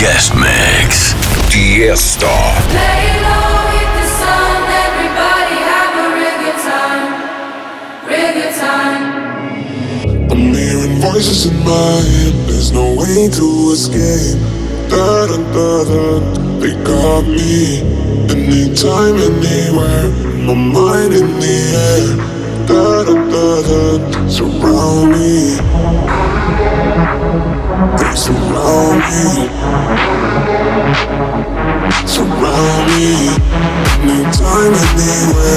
Guest Mix. Tiesto. Play low with the sun, everybody have a reggae time. Reggae time. I'm hearing voices in my head, there's no way to escape. Da da da da, they got me. Anytime, anywhere, my mind in the air. Da da da da, surround me. Surround me, surround me.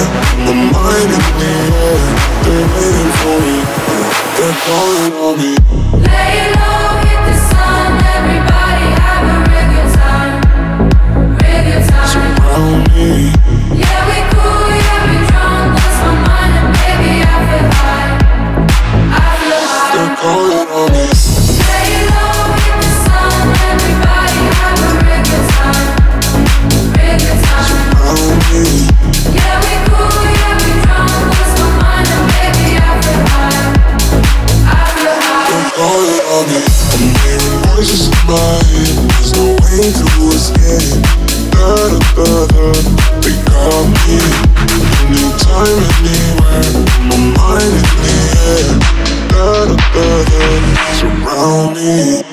The. They're waiting for me, they're calling on me. Lay low, hit the sun, everybody have a real good time, real good time. Surround me. time anywhere My mind in the air Surround me.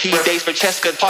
He dates Francesca, partner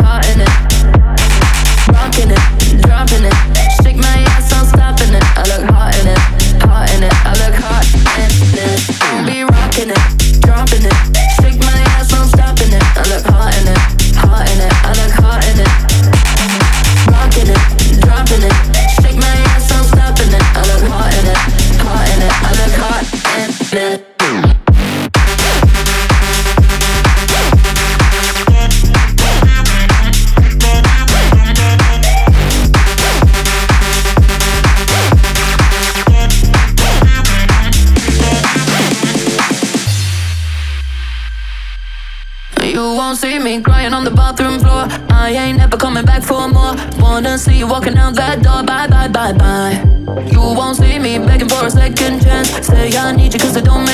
hot in it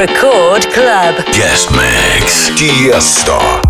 Record Club. Guest Mix. Tiesto.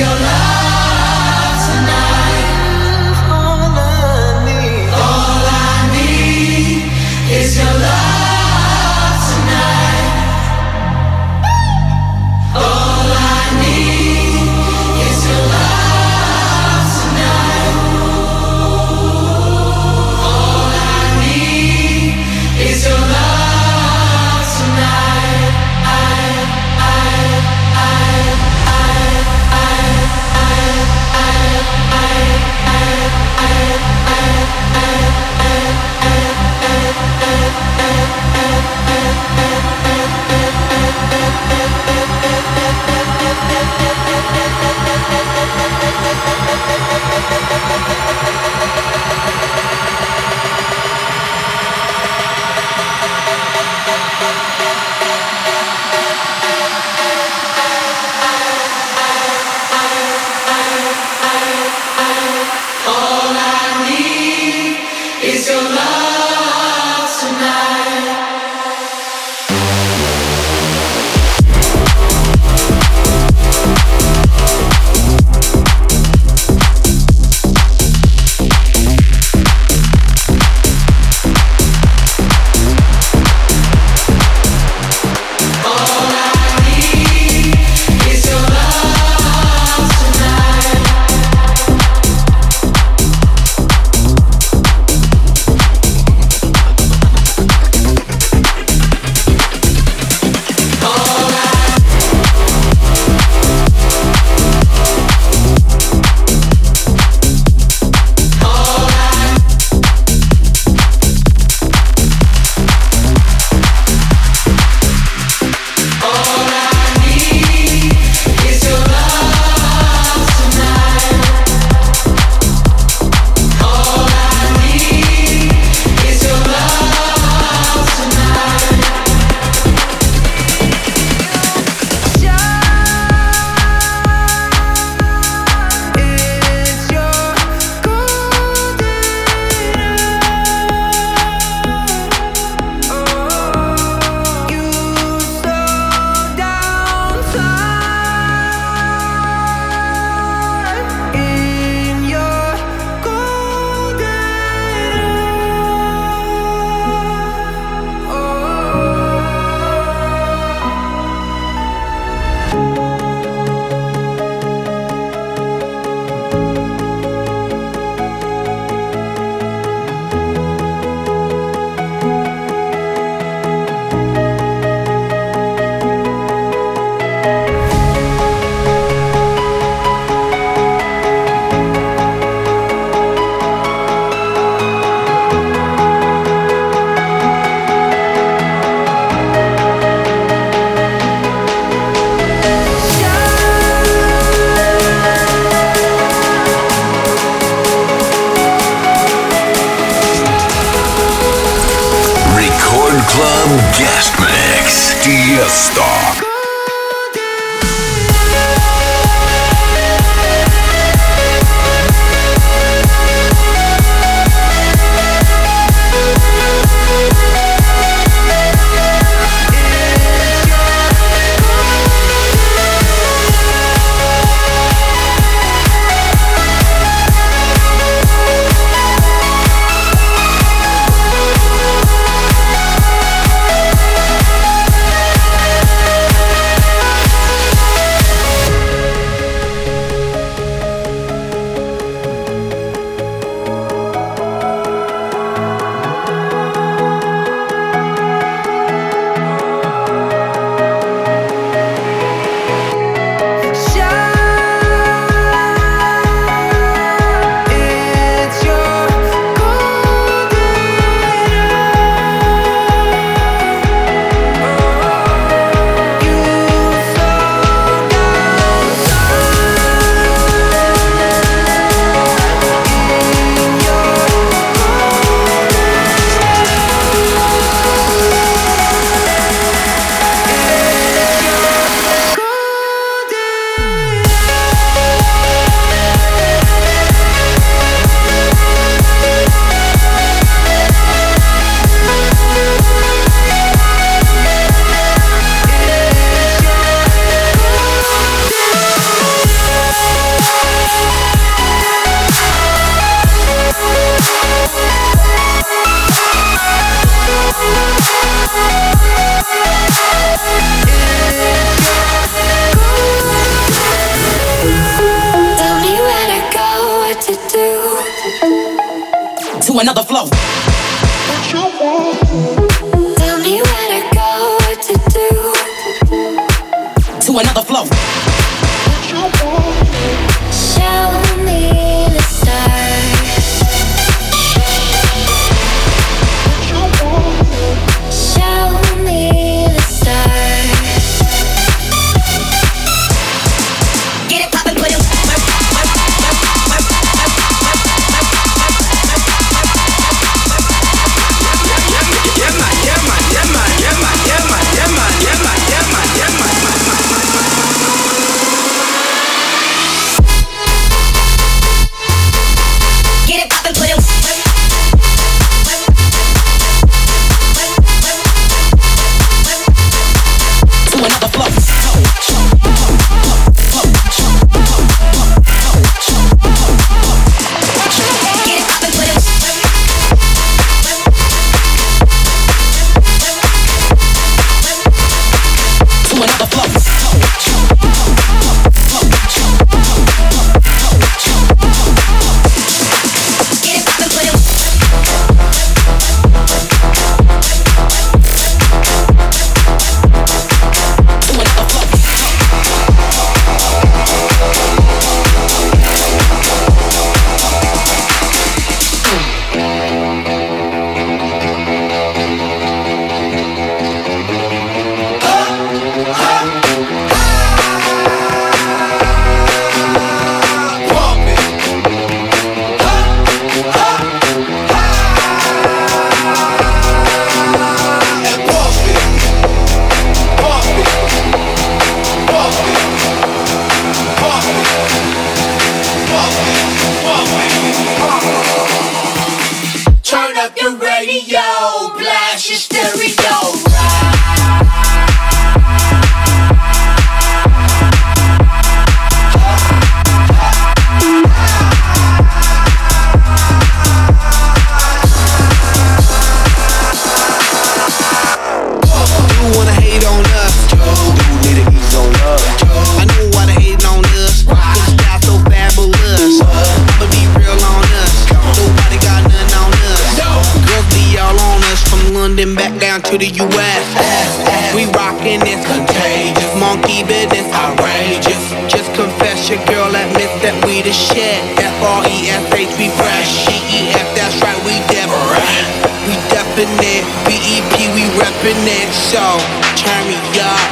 your life. So, turn me up.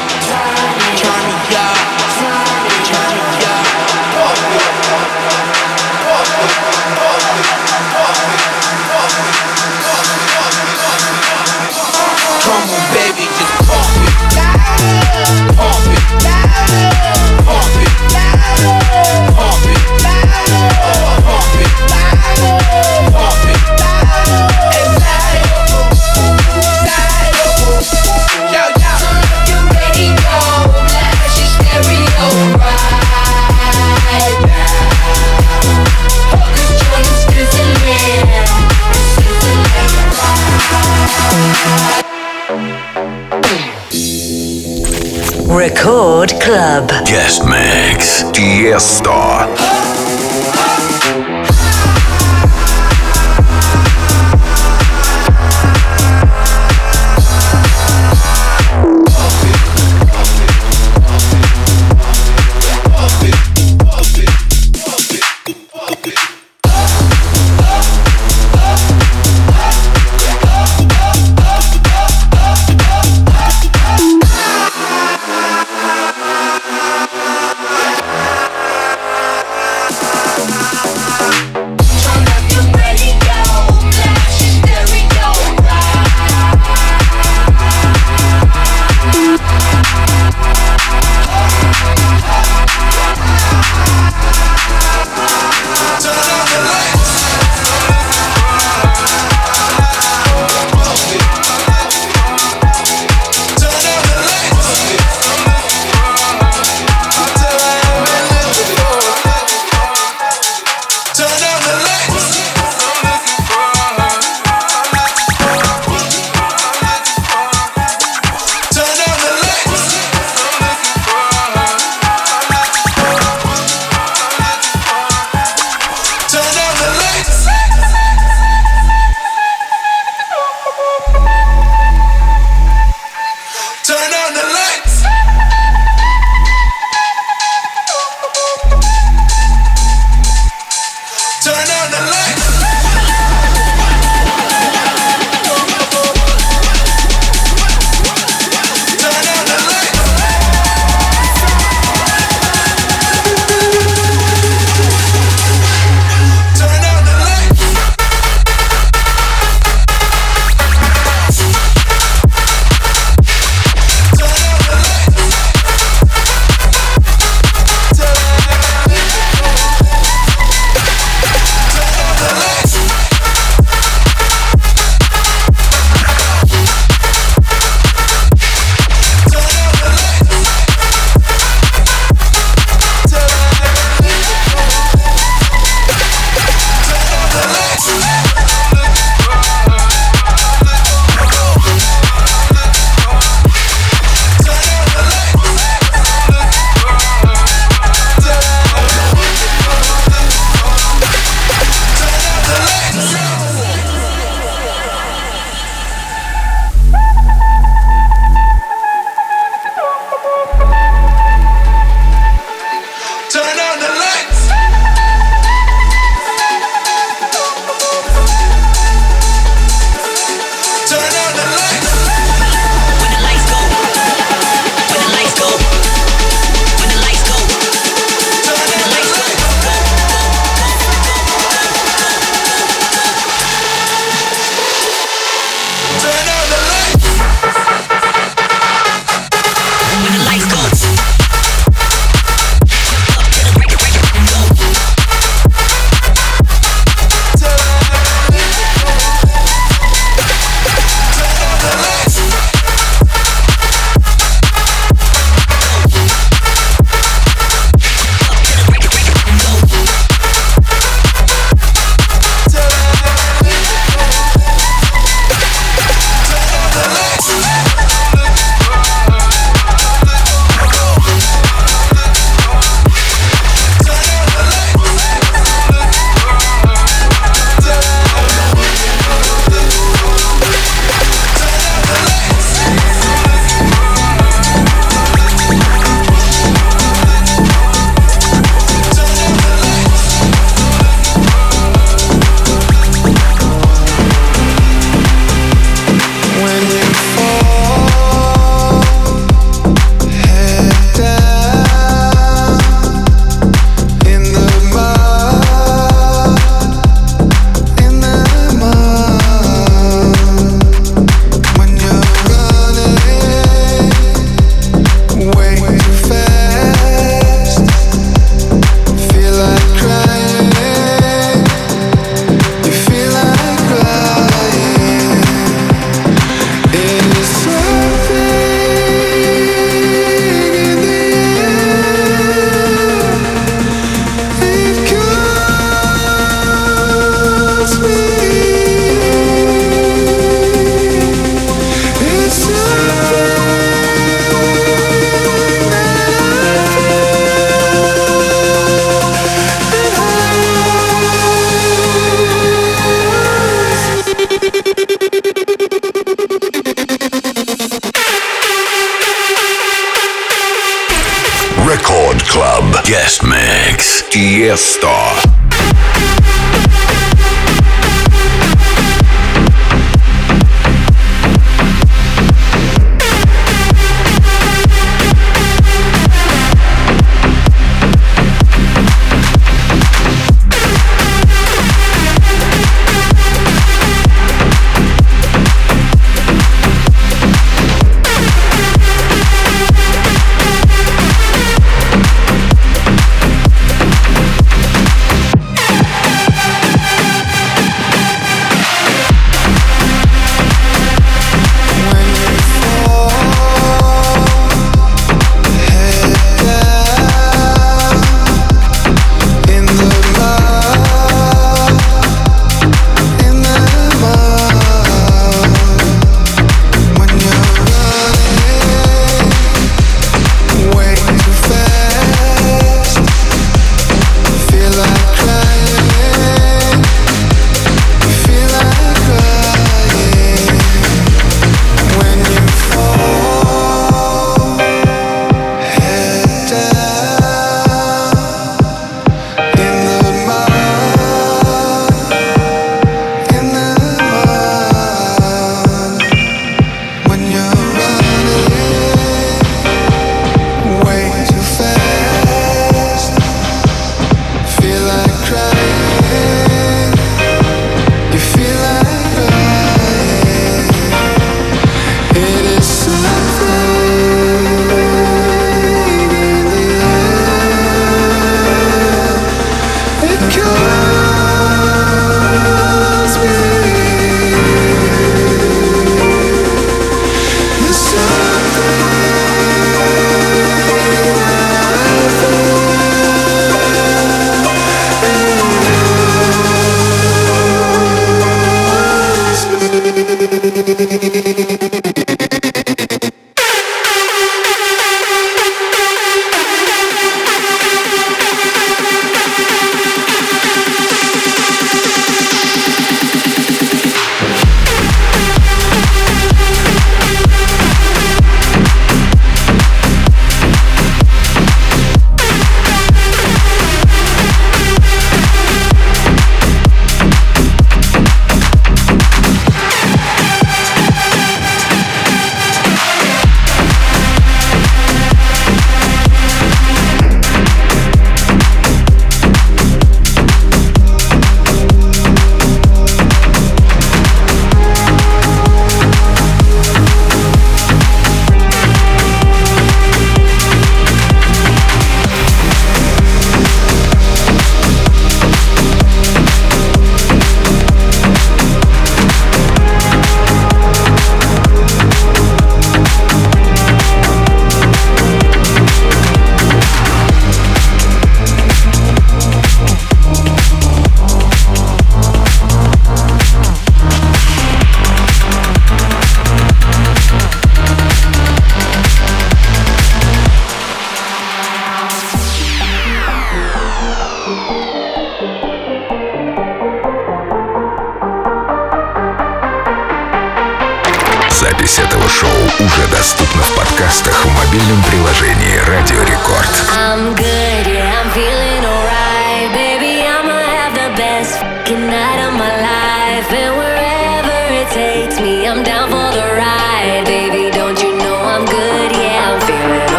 Club. Guest Mix. Tiesto.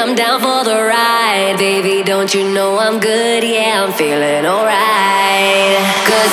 I'm down for the ride. Baby, don't you know I'm good? Yeah, I'm feeling alright. Cause